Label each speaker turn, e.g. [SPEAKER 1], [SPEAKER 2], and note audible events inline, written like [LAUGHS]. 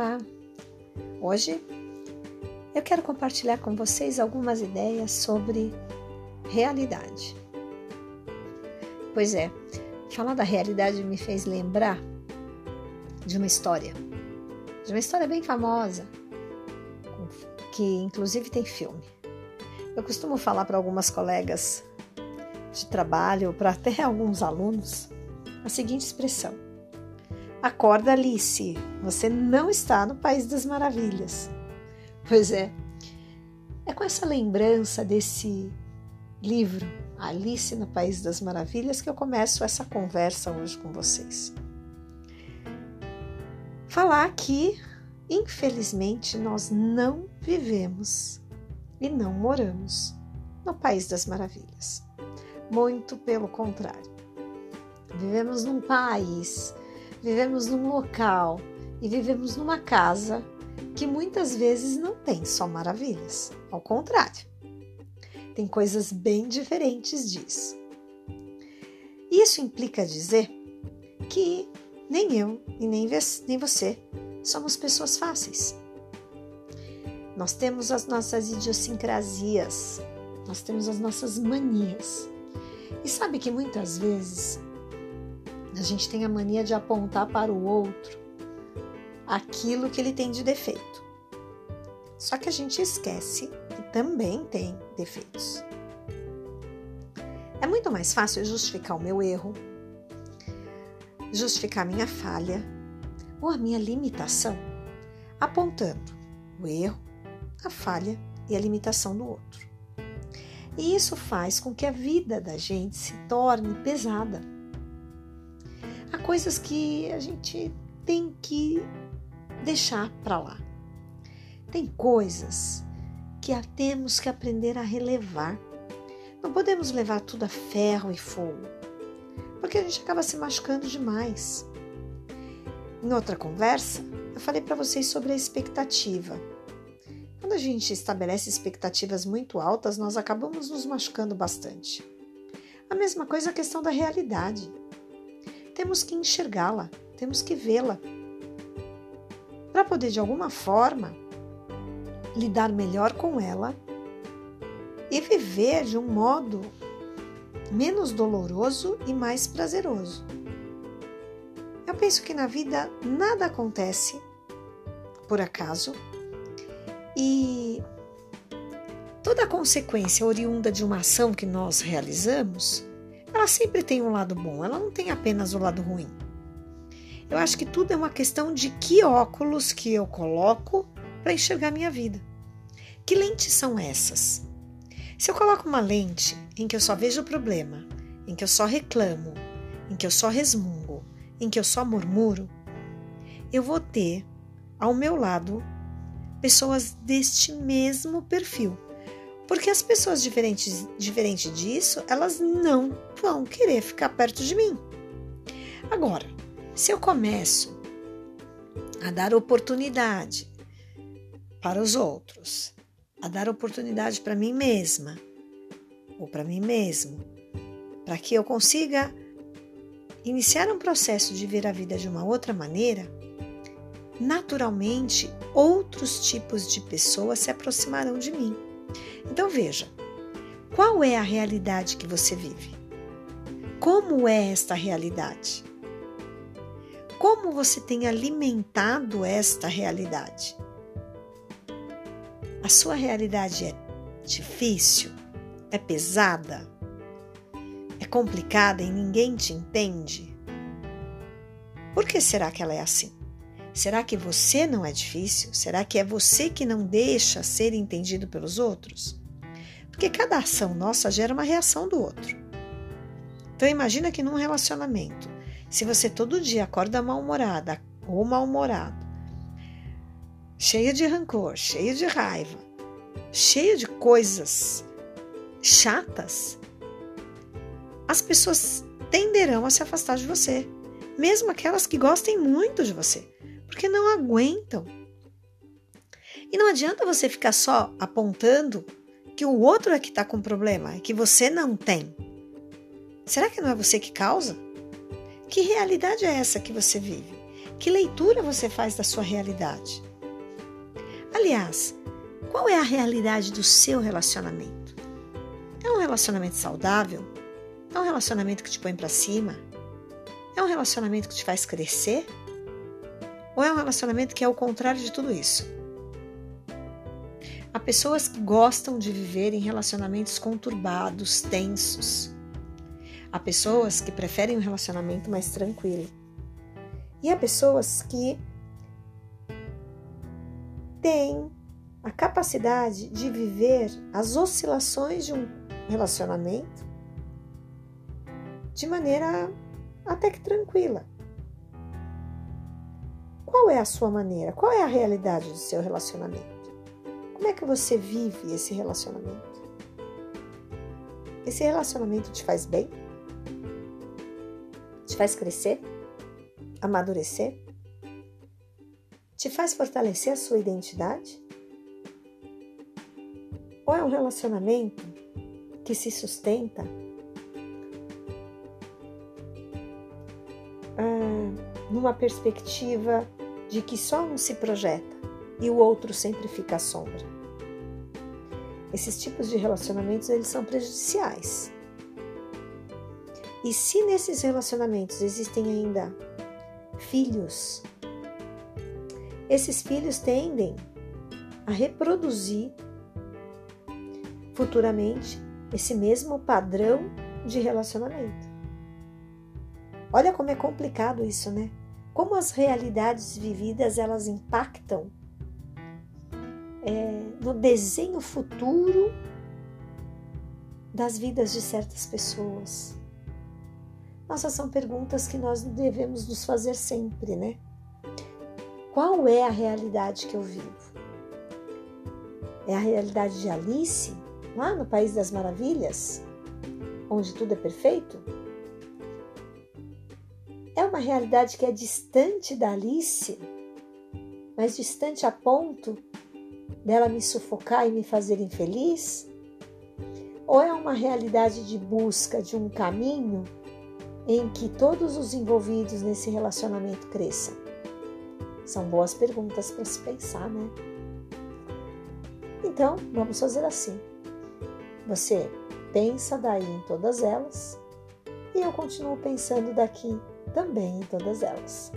[SPEAKER 1] Olá! Hoje eu quero compartilhar com vocês algumas ideias sobre realidade. Pois é, falar da realidade me fez lembrar de uma história, de uma história bem famosa, que inclusive tem filme. Eu costumo falar para algumas colegas de trabalho, para até [LAUGHS] alguns alunos, a seguinte expressão Acorda, Alice, você não está no País das Maravilhas. Pois é, é com essa lembrança desse livro, Alice no País das Maravilhas, que eu começo essa conversa hoje com vocês. Falar que, infelizmente, nós não vivemos e não moramos no País das Maravilhas. Muito pelo contrário. Vivemos num país vivemos num local e vivemos numa casa que muitas vezes não tem só maravilhas, ao contrário, tem coisas bem diferentes disso. Isso implica dizer que nem eu e nem, você somos pessoas fáceis. Nós temos as nossas idiosincrasias, nós temos as nossas manias. E sabe que muitas vezes a gente tem a mania de apontar para o outro aquilo que ele tem de defeito. Só que a gente esquece que também tem defeitos. É muito mais fácil justificar o meu erro, justificar minha falha ou a minha limitação, apontando o erro, a falha e a limitação do outro. E isso faz com que a vida da gente se torne pesada há coisas que a gente tem que deixar para lá. Tem coisas que temos que aprender a relevar. Não podemos levar tudo a ferro e fogo, porque a gente acaba se machucando demais. Em outra conversa, eu falei para vocês sobre a expectativa. Quando a gente estabelece expectativas muito altas, nós acabamos nos machucando bastante. A mesma coisa a questão da realidade temos que enxergá-la, temos que vê-la. Para poder, de alguma forma, lidar melhor com ela e viver de um modo menos doloroso e mais prazeroso. Eu penso que na vida nada acontece por acaso e toda consequência oriunda de uma ação que nós realizamos ela sempre tem um lado bom, ela não tem apenas o lado ruim. Eu acho que tudo é uma questão de que óculos que eu coloco para enxergar minha vida. Que lentes são essas? Se eu coloco uma lente em que eu só vejo o problema, em que eu só reclamo, em que eu só resmungo, em que eu só murmuro, eu vou ter ao meu lado pessoas deste mesmo perfil porque as pessoas diferentes, diferente disso, elas não vão querer ficar perto de mim. Agora, se eu começo a dar oportunidade para os outros, a dar oportunidade para mim mesma ou para mim mesmo, para que eu consiga iniciar um processo de ver a vida de uma outra maneira, naturalmente outros tipos de pessoas se aproximarão de mim. Então veja, qual é a realidade que você vive? Como é esta realidade? Como você tem alimentado esta realidade? A sua realidade é difícil? É pesada? É complicada e ninguém te entende? Por que será que ela é assim? Será que você não é difícil? Será que é você que não deixa ser entendido pelos outros? Porque cada ação nossa gera uma reação do outro. Então imagina que num relacionamento, se você todo dia acorda mal-humorada ou mal-humorado, cheia de rancor, cheio de raiva, cheio de coisas chatas, as pessoas tenderão a se afastar de você, mesmo aquelas que gostem muito de você porque não aguentam. E não adianta você ficar só apontando que o outro é que está com problema, é que você não tem. Será que não é você que causa? Que realidade é essa que você vive? Que leitura você faz da sua realidade? Aliás, qual é a realidade do seu relacionamento? É um relacionamento saudável? É um relacionamento que te põe para cima? É um relacionamento que te faz crescer? Ou é um relacionamento que é o contrário de tudo isso? Há pessoas que gostam de viver em relacionamentos conturbados, tensos. Há pessoas que preferem um relacionamento mais tranquilo. E há pessoas que têm a capacidade de viver as oscilações de um relacionamento de maneira até que tranquila. Qual é a sua maneira? Qual é a realidade do seu relacionamento? Como é que você vive esse relacionamento? Esse relacionamento te faz bem? Te faz crescer? Amadurecer? Te faz fortalecer a sua identidade? Ou é um relacionamento que se sustenta ah, numa perspectiva de que só um se projeta e o outro sempre fica à sombra? Esses tipos de relacionamentos eles são prejudiciais. E se nesses relacionamentos existem ainda filhos, esses filhos tendem a reproduzir futuramente esse mesmo padrão de relacionamento. Olha como é complicado isso, né? Como as realidades vividas elas impactam é, no desenho futuro das vidas de certas pessoas. Nossa, são perguntas que nós devemos nos fazer sempre, né? Qual é a realidade que eu vivo? É a realidade de Alice? lá no País das Maravilhas, onde tudo é perfeito? Realidade que é distante da Alice, mas distante a ponto dela me sufocar e me fazer infeliz? Ou é uma realidade de busca de um caminho em que todos os envolvidos nesse relacionamento cresçam? São boas perguntas para se pensar, né? Então, vamos fazer assim. Você pensa daí em todas elas e eu continuo pensando daqui também em todas elas.